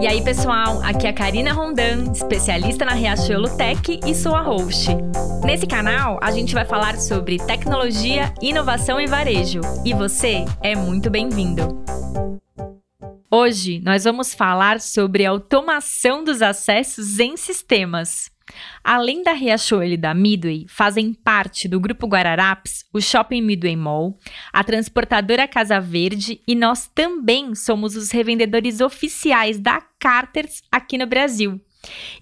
E aí, pessoal, aqui é a Karina Rondan, especialista na Riachuelo Tech e sua host. Nesse canal, a gente vai falar sobre tecnologia, inovação e varejo. E você é muito bem-vindo. Hoje, nós vamos falar sobre automação dos acessos em sistemas. Além da Riachuelo e da Midway, fazem parte do Grupo Guararapes o Shopping Midway Mall, a transportadora Casa Verde e nós também somos os revendedores oficiais da Carters aqui no Brasil.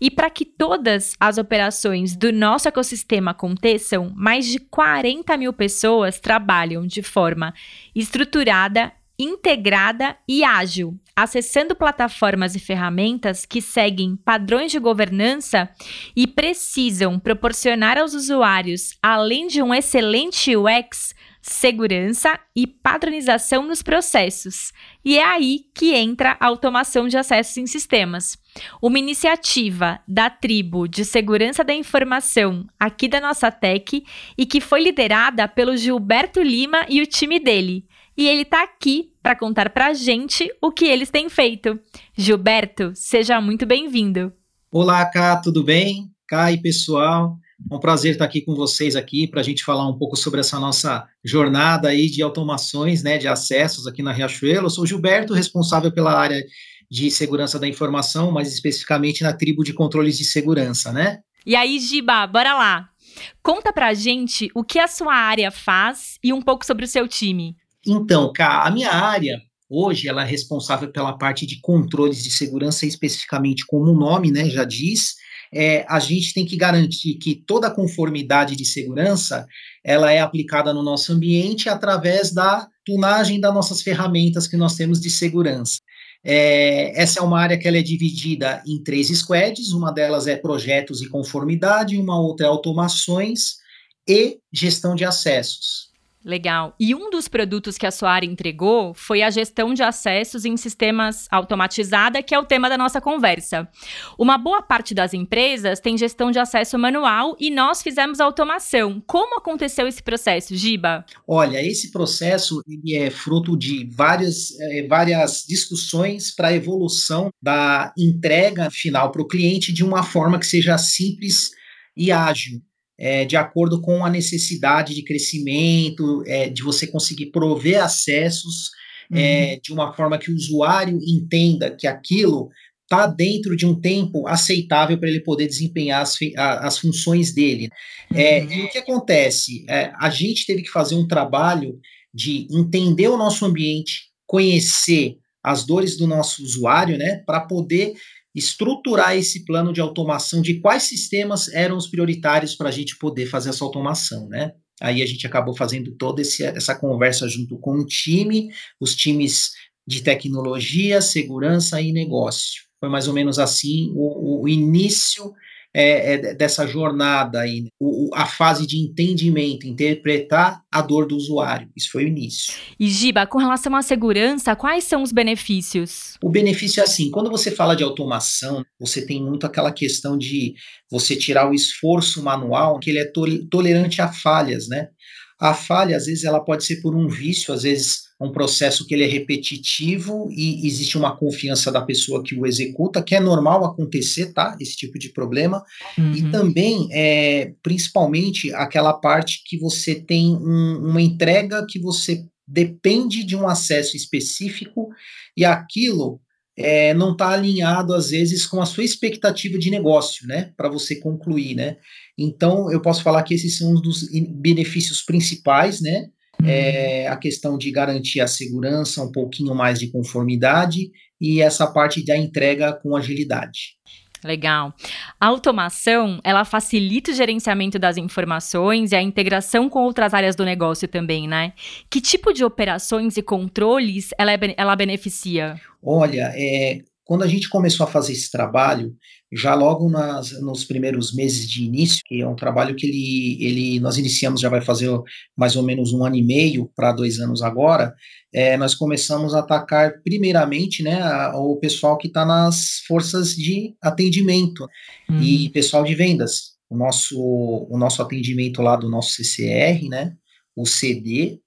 E para que todas as operações do nosso ecossistema aconteçam, mais de 40 mil pessoas trabalham de forma estruturada integrada e ágil, acessando plataformas e ferramentas que seguem padrões de governança e precisam proporcionar aos usuários, além de um excelente UX, segurança e padronização nos processos. E é aí que entra a automação de acessos em sistemas. Uma iniciativa da tribo de segurança da informação aqui da nossa tech e que foi liderada pelo Gilberto Lima e o time dele e ele está aqui para contar para a gente o que eles têm feito. Gilberto, seja muito bem-vindo. Olá, Cá, tudo bem? Cá e pessoal, é um prazer estar aqui com vocês aqui para a gente falar um pouco sobre essa nossa jornada aí de automações, né, de acessos aqui na Riachuelo. Eu sou o Gilberto, responsável pela área de segurança da informação, mais especificamente na tribo de controles de segurança, né? E aí, Giba, bora lá. Conta pra gente o que a sua área faz e um pouco sobre o seu time. Então, Cá, a minha área hoje ela é responsável pela parte de controles de segurança, especificamente como o nome né, já diz. É, a gente tem que garantir que toda a conformidade de segurança ela é aplicada no nosso ambiente através da tunagem das nossas ferramentas que nós temos de segurança. É, essa é uma área que ela é dividida em três squads, uma delas é projetos e conformidade, uma outra é automações e gestão de acessos. Legal. E um dos produtos que a sua área entregou foi a gestão de acessos em sistemas automatizada, que é o tema da nossa conversa. Uma boa parte das empresas tem gestão de acesso manual e nós fizemos automação. Como aconteceu esse processo, Giba? Olha, esse processo ele é fruto de várias, é, várias discussões para a evolução da entrega final para o cliente de uma forma que seja simples e ágil é, de acordo com a necessidade de crescimento, é, de você conseguir prover acessos é, uhum. é, de uma forma que o usuário entenda que aquilo está dentro de um tempo aceitável para ele poder desempenhar as, as funções dele. É, uhum. e o que acontece? É, a gente teve que fazer um trabalho de entender o nosso ambiente, conhecer as dores do nosso usuário, né, para poder estruturar esse plano de automação de quais sistemas eram os prioritários para a gente poder fazer essa automação, né? Aí a gente acabou fazendo toda esse, essa conversa junto com o time, os times de tecnologia, segurança e negócio. Foi mais ou menos assim o, o início é, é, dessa jornada aí, né? o, a fase de entendimento, interpretar a dor do usuário. Isso foi o início. E Giba, com relação à segurança, quais são os benefícios? O benefício é assim, quando você fala de automação, você tem muito aquela questão de você tirar o esforço manual, que ele é tolerante a falhas, né? A falha, às vezes, ela pode ser por um vício, às vezes um processo que ele é repetitivo e existe uma confiança da pessoa que o executa, que é normal acontecer, tá? Esse tipo de problema. Uhum. E também, é, principalmente, aquela parte que você tem um, uma entrega que você depende de um acesso específico e aquilo é, não está alinhado, às vezes, com a sua expectativa de negócio, né? Para você concluir, né? Então, eu posso falar que esses são um dos benefícios principais, né? Uhum. É, a questão de garantir a segurança, um pouquinho mais de conformidade e essa parte da entrega com agilidade. Legal. A automação, ela facilita o gerenciamento das informações e a integração com outras áreas do negócio também, né? Que tipo de operações e controles ela, é, ela beneficia? Olha, é, quando a gente começou a fazer esse trabalho, já logo nas, nos primeiros meses de início, que é um trabalho que ele, ele nós iniciamos, já vai fazer mais ou menos um ano e meio para dois anos agora, é, nós começamos a atacar primeiramente né, a, o pessoal que está nas forças de atendimento hum. e pessoal de vendas. O nosso, o nosso atendimento lá do nosso CCR, né, o CD,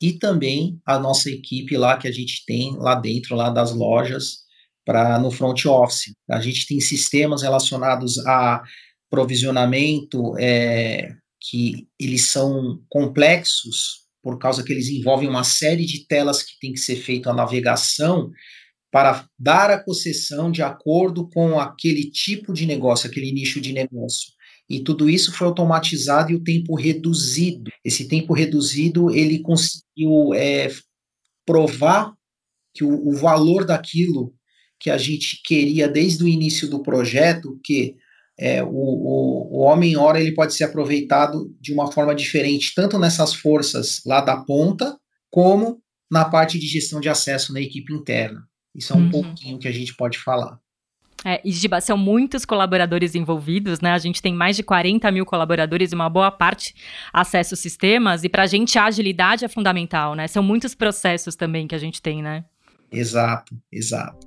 e também a nossa equipe lá que a gente tem lá dentro, lá das lojas, para no front office. A gente tem sistemas relacionados a provisionamento é, que eles são complexos por causa que eles envolvem uma série de telas que tem que ser feita a navegação para dar a concessão de acordo com aquele tipo de negócio, aquele nicho de negócio. E tudo isso foi automatizado e o tempo reduzido. Esse tempo reduzido, ele conseguiu é, provar que o, o valor daquilo que a gente queria desde o início do projeto, que é, o, o, o homem hora ele pode ser aproveitado de uma forma diferente, tanto nessas forças lá da ponta, como na parte de gestão de acesso na equipe interna. Isso é um uhum. pouquinho que a gente pode falar. É, e Giba, são muitos colaboradores envolvidos, né? A gente tem mais de 40 mil colaboradores e uma boa parte acesso sistemas, e para a gente a agilidade é fundamental, né? São muitos processos também que a gente tem, né? Exato, exato.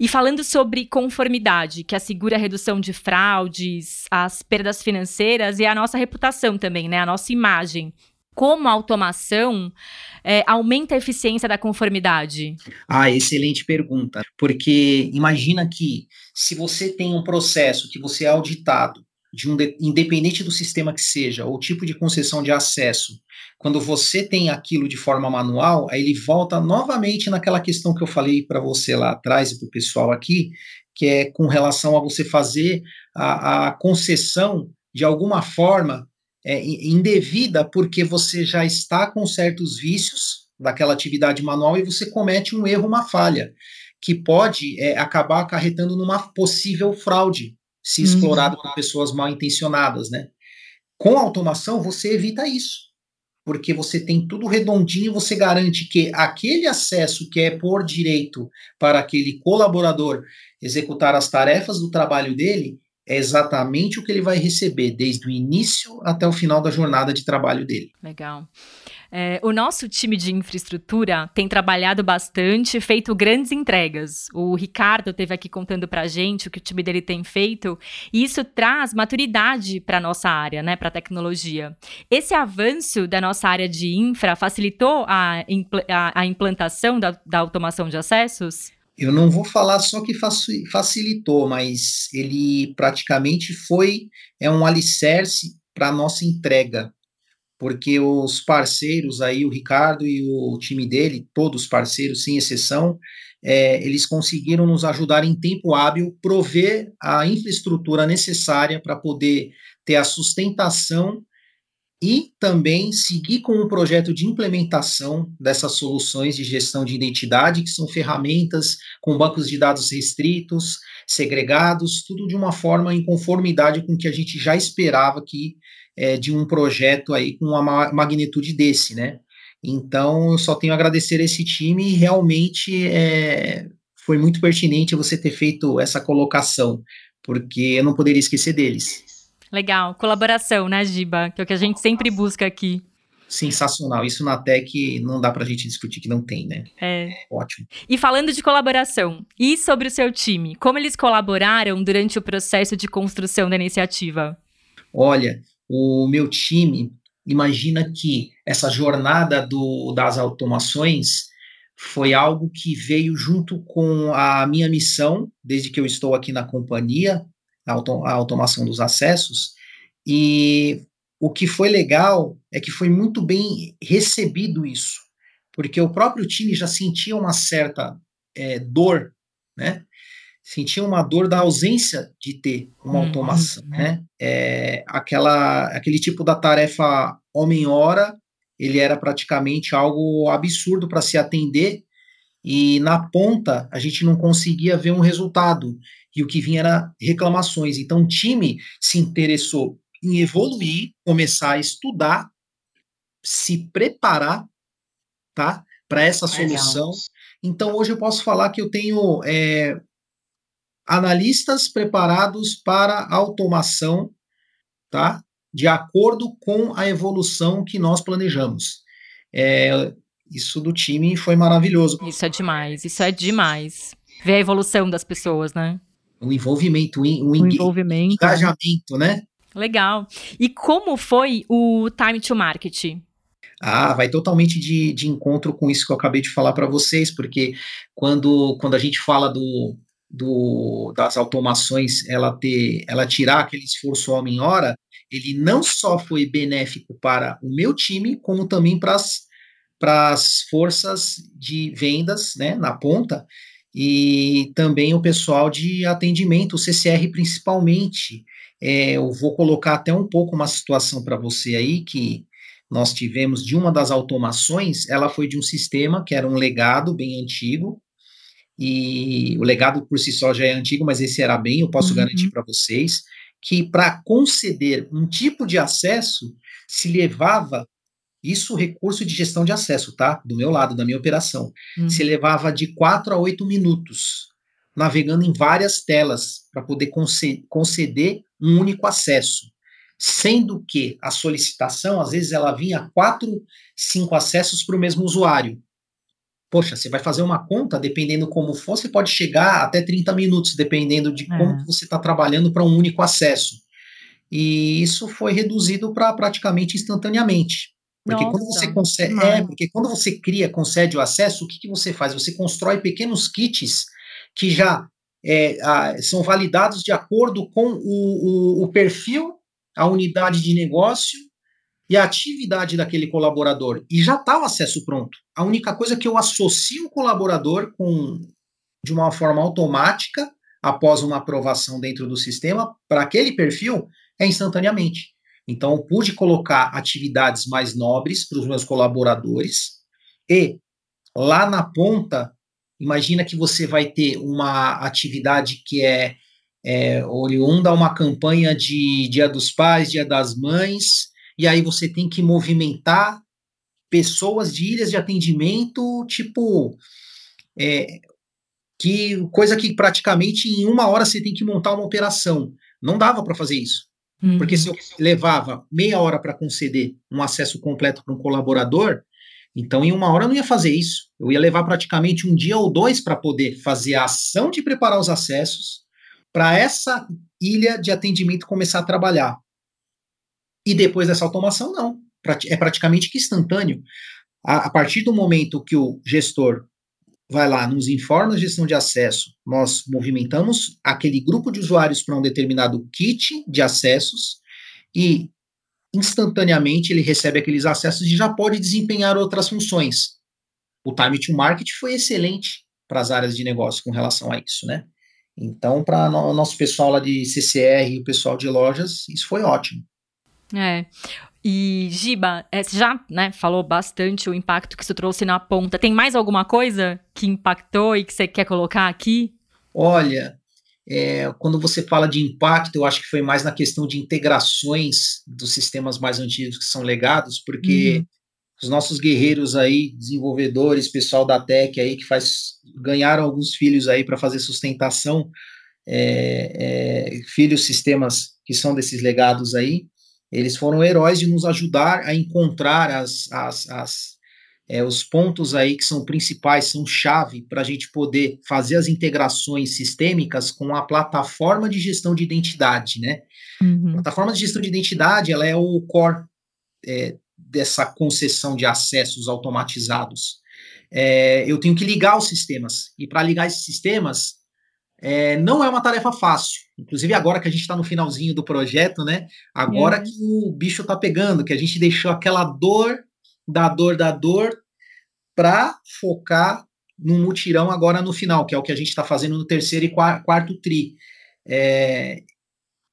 E falando sobre conformidade, que assegura a redução de fraudes, as perdas financeiras e a nossa reputação também, né? A nossa imagem. Como a automação é, aumenta a eficiência da conformidade? Ah, excelente pergunta. Porque imagina que se você tem um processo que você é auditado, de um de, independente do sistema que seja, ou tipo de concessão de acesso, quando você tem aquilo de forma manual, aí ele volta novamente naquela questão que eu falei para você lá atrás e para o pessoal aqui, que é com relação a você fazer a, a concessão de alguma forma é, indevida, porque você já está com certos vícios daquela atividade manual e você comete um erro, uma falha, que pode é, acabar acarretando numa possível fraude, se uhum. explorado por pessoas mal intencionadas, né? Com a automação, você evita isso porque você tem tudo redondinho, você garante que aquele acesso que é por direito para aquele colaborador executar as tarefas do trabalho dele é exatamente o que ele vai receber, desde o início até o final da jornada de trabalho dele. Legal. É, o nosso time de infraestrutura tem trabalhado bastante, feito grandes entregas. O Ricardo teve aqui contando para gente o que o time dele tem feito, e isso traz maturidade para nossa área, né, para a tecnologia. Esse avanço da nossa área de infra facilitou a, impl a, a implantação da, da automação de acessos? Eu não vou falar só que facilitou, mas ele praticamente foi é um alicerce para a nossa entrega porque os parceiros aí, o Ricardo e o time dele, todos parceiros, sem exceção, é, eles conseguiram nos ajudar em tempo hábil, prover a infraestrutura necessária para poder ter a sustentação e também seguir com o projeto de implementação dessas soluções de gestão de identidade, que são ferramentas com bancos de dados restritos, segregados, tudo de uma forma em conformidade com o que a gente já esperava que é, de um projeto aí com uma magnitude desse, né? Então, eu só tenho a agradecer a esse time e realmente é, foi muito pertinente você ter feito essa colocação, porque eu não poderia esquecer deles. Legal, colaboração, né, Giba? Que é o que a gente sempre busca aqui. Sensacional. Isso na Tech não dá pra gente discutir que não tem, né? É. é. Ótimo. E falando de colaboração, e sobre o seu time? Como eles colaboraram durante o processo de construção da iniciativa? Olha, o meu time imagina que essa jornada do, das automações foi algo que veio junto com a minha missão, desde que eu estou aqui na companhia, a, auto, a automação dos acessos, e o que foi legal é que foi muito bem recebido isso, porque o próprio time já sentia uma certa é, dor, né? Sentia uma dor da ausência de ter uma hum, automação, hum, né? É, aquela, aquele tipo da tarefa homem-hora, ele era praticamente algo absurdo para se atender e na ponta a gente não conseguia ver um resultado e o que vinha era reclamações. Então o time se interessou em evoluir, começar a estudar, se preparar, tá, para essa solução. Então hoje eu posso falar que eu tenho é, analistas preparados para automação, tá? De acordo com a evolução que nós planejamos. É, isso do time foi maravilhoso. Isso é demais, isso é demais. Ver a evolução das pessoas, né? O envolvimento, o, o, o envolvimento, engajamento, né? Legal. E como foi o time to market? Ah, vai totalmente de, de encontro com isso que eu acabei de falar para vocês, porque quando, quando a gente fala do, do, das automações, ela ter, ela tirar aquele esforço homem-hora, ele não só foi benéfico para o meu time, como também para as forças de vendas, né, na ponta, e também o pessoal de atendimento, o CCR principalmente. É, eu vou colocar até um pouco uma situação para você aí que nós tivemos de uma das automações, ela foi de um sistema que era um legado bem antigo, e o legado por si só já é antigo, mas esse era bem, eu posso uhum. garantir para vocês, que para conceder um tipo de acesso se levava isso recurso de gestão de acesso, tá? Do meu lado, da minha operação. Uhum. Se levava de 4 a 8 minutos navegando em várias telas para poder conceder um único acesso sendo que a solicitação, às vezes, ela vinha quatro, cinco acessos para o mesmo usuário. Poxa, você vai fazer uma conta, dependendo como for, você pode chegar até 30 minutos, dependendo de é. como você está trabalhando para um único acesso. E isso foi reduzido para praticamente instantaneamente. Porque Nossa, quando você consegue. É, porque quando você cria, concede o acesso, o que, que você faz? Você constrói pequenos kits que já é, a, são validados de acordo com o, o, o perfil a unidade de negócio e a atividade daquele colaborador. E já está o acesso pronto. A única coisa é que eu associo o colaborador com de uma forma automática, após uma aprovação dentro do sistema, para aquele perfil, é instantaneamente. Então, pude colocar atividades mais nobres para os meus colaboradores e lá na ponta, imagina que você vai ter uma atividade que é é, oriunda uma campanha de Dia dos Pais, Dia das Mães, e aí você tem que movimentar pessoas de ilhas de atendimento, tipo, é, que coisa que praticamente em uma hora você tem que montar uma operação. Não dava para fazer isso. Uhum. Porque se eu levava meia hora para conceder um acesso completo para um colaborador, então em uma hora eu não ia fazer isso. Eu ia levar praticamente um dia ou dois para poder fazer a ação de preparar os acessos, para essa ilha de atendimento começar a trabalhar. E depois dessa automação, não. É praticamente que instantâneo. A, a partir do momento que o gestor vai lá, nos informa a gestão de acesso, nós movimentamos aquele grupo de usuários para um determinado kit de acessos e instantaneamente ele recebe aqueles acessos e já pode desempenhar outras funções. O time to market foi excelente para as áreas de negócio com relação a isso, né? Então, para o nosso pessoal lá de CCR e o pessoal de lojas, isso foi ótimo. É. E, Giba, é, você já né, falou bastante o impacto que isso trouxe na ponta. Tem mais alguma coisa que impactou e que você quer colocar aqui? Olha, é, quando você fala de impacto, eu acho que foi mais na questão de integrações dos sistemas mais antigos que são legados, porque uhum. os nossos guerreiros aí, desenvolvedores, pessoal da Tech aí que faz ganharam alguns filhos aí para fazer sustentação, é, é, filhos sistemas que são desses legados aí, eles foram heróis de nos ajudar a encontrar as, as, as é, os pontos aí que são principais, são chave para a gente poder fazer as integrações sistêmicas com a plataforma de gestão de identidade, né? Uhum. A plataforma de gestão de identidade, ela é o core é, dessa concessão de acessos automatizados é, eu tenho que ligar os sistemas. E para ligar esses sistemas, é, não é uma tarefa fácil. Inclusive, agora que a gente está no finalzinho do projeto, né? Agora é. que o bicho está pegando, que a gente deixou aquela dor, da dor, da dor, para focar no mutirão agora no final, que é o que a gente está fazendo no terceiro e quarto tri. É,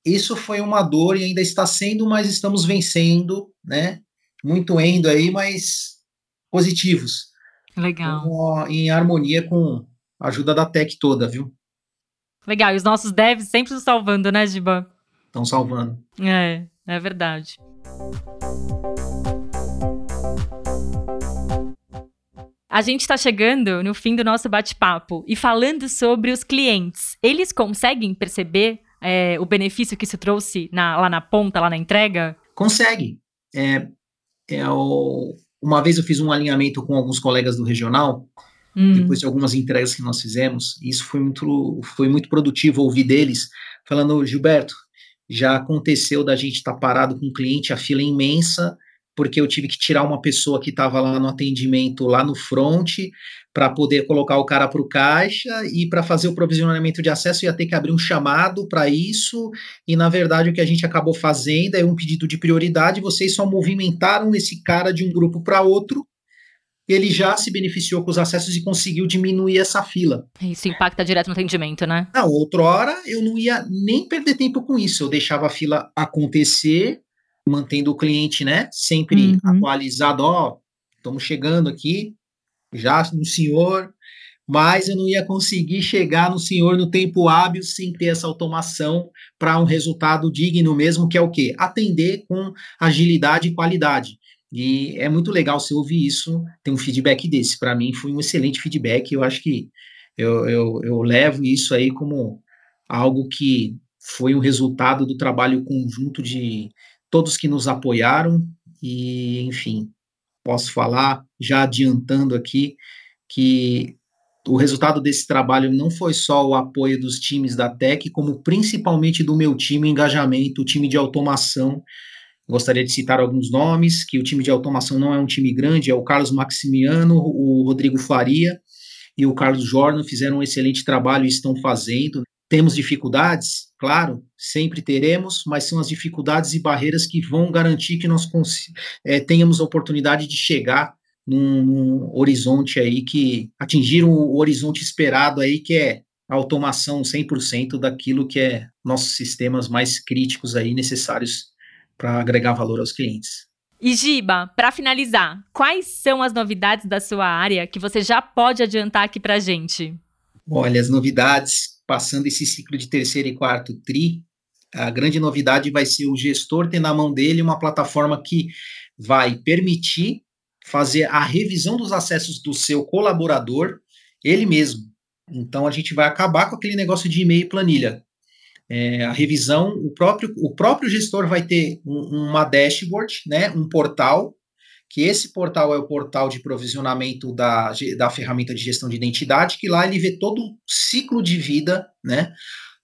isso foi uma dor e ainda está sendo, mas estamos vencendo, né? Muito endo aí, mas positivos. Legal. em harmonia com a ajuda da tech toda, viu? Legal. E os nossos devs sempre nos salvando, né, Giba? Estão salvando. É, é verdade. A gente está chegando no fim do nosso bate-papo e falando sobre os clientes. Eles conseguem perceber é, o benefício que isso trouxe na, lá na ponta, lá na entrega? Consegue. É, é o, uma vez eu fiz um alinhamento com alguns colegas do regional, hum. depois de algumas entregas que nós fizemos, isso foi muito, foi muito produtivo ouvir deles, falando, Gilberto, já aconteceu da gente estar tá parado com um cliente, a fila é imensa, porque eu tive que tirar uma pessoa que estava lá no atendimento, lá no front, para poder colocar o cara para o caixa e para fazer o provisionamento de acesso ia ter que abrir um chamado para isso. E na verdade o que a gente acabou fazendo é um pedido de prioridade. Vocês só movimentaram esse cara de um grupo para outro. Ele já se beneficiou com os acessos e conseguiu diminuir essa fila. Isso impacta direto no atendimento, né? Na outrora, eu não ia nem perder tempo com isso. Eu deixava a fila acontecer, mantendo o cliente, né, sempre uhum. atualizado, ó, estamos chegando aqui, já no senhor, mas eu não ia conseguir chegar no senhor no tempo hábil sem ter essa automação para um resultado digno mesmo, que é o quê? Atender com agilidade e qualidade. E é muito legal você ouvir isso, ter um feedback desse. Para mim foi um excelente feedback, eu acho que eu, eu, eu levo isso aí como algo que foi um resultado do trabalho conjunto de, todos que nos apoiaram e, enfim, posso falar, já adiantando aqui, que o resultado desse trabalho não foi só o apoio dos times da Tech, como principalmente do meu time engajamento, o time de automação. Gostaria de citar alguns nomes, que o time de automação não é um time grande, é o Carlos Maximiano, o Rodrigo Faria e o Carlos Jordan fizeram um excelente trabalho e estão fazendo. Temos dificuldades? Claro, sempre teremos, mas são as dificuldades e barreiras que vão garantir que nós é, tenhamos a oportunidade de chegar num, num, horizonte aí que atingir o horizonte esperado aí, que é a automação 100% daquilo que é nossos sistemas mais críticos aí necessários para agregar valor aos clientes. E Giba, para finalizar, quais são as novidades da sua área que você já pode adiantar aqui para gente? Olha, as novidades passando esse ciclo de terceiro e quarto TRI, a grande novidade vai ser o gestor ter na mão dele uma plataforma que vai permitir fazer a revisão dos acessos do seu colaborador, ele mesmo. Então a gente vai acabar com aquele negócio de e-mail e planilha. É, a revisão, o próprio, o próprio gestor vai ter um, uma dashboard, né, um portal que esse portal é o portal de provisionamento da, da ferramenta de gestão de identidade, que lá ele vê todo o ciclo de vida, né?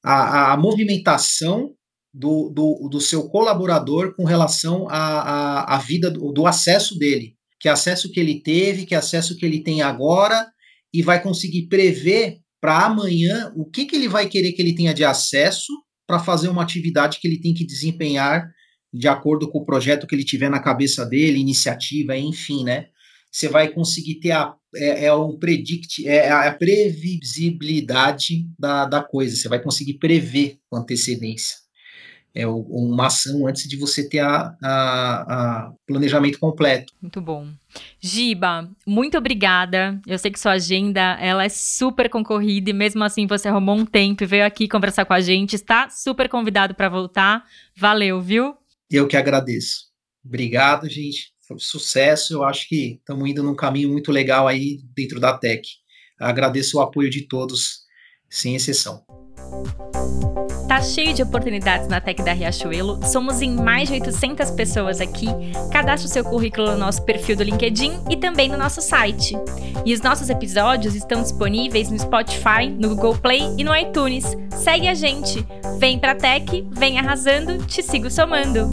A, a movimentação do, do, do, seu colaborador com relação à, à, vida do, do, acesso dele. Que acesso que ele teve, que acesso que ele tem agora, e vai conseguir prever para amanhã o que, que ele vai querer que ele tenha de acesso para fazer uma atividade que ele tem que desempenhar de acordo com o projeto que ele tiver na cabeça dele, iniciativa, enfim, né? Você vai conseguir ter a, é, é um predict, é a previsibilidade da, da coisa, você vai conseguir prever com antecedência. É uma ação antes de você ter a, a, a planejamento completo. Muito bom. Giba, muito obrigada. Eu sei que sua agenda ela é super concorrida e mesmo assim você arrumou um tempo e veio aqui conversar com a gente. Está super convidado para voltar. Valeu, viu? Eu que agradeço. Obrigado, gente. Foi um sucesso. Eu acho que estamos indo num caminho muito legal aí dentro da Tech. Agradeço o apoio de todos, sem exceção. Tá cheio de oportunidades na Tech da Riachuelo. Somos em mais de 800 pessoas aqui. Cadastre o seu currículo no nosso perfil do LinkedIn e também no nosso site. E os nossos episódios estão disponíveis no Spotify, no Google Play e no iTunes. Segue a gente. Vem pra Tech, vem arrasando, te sigo somando.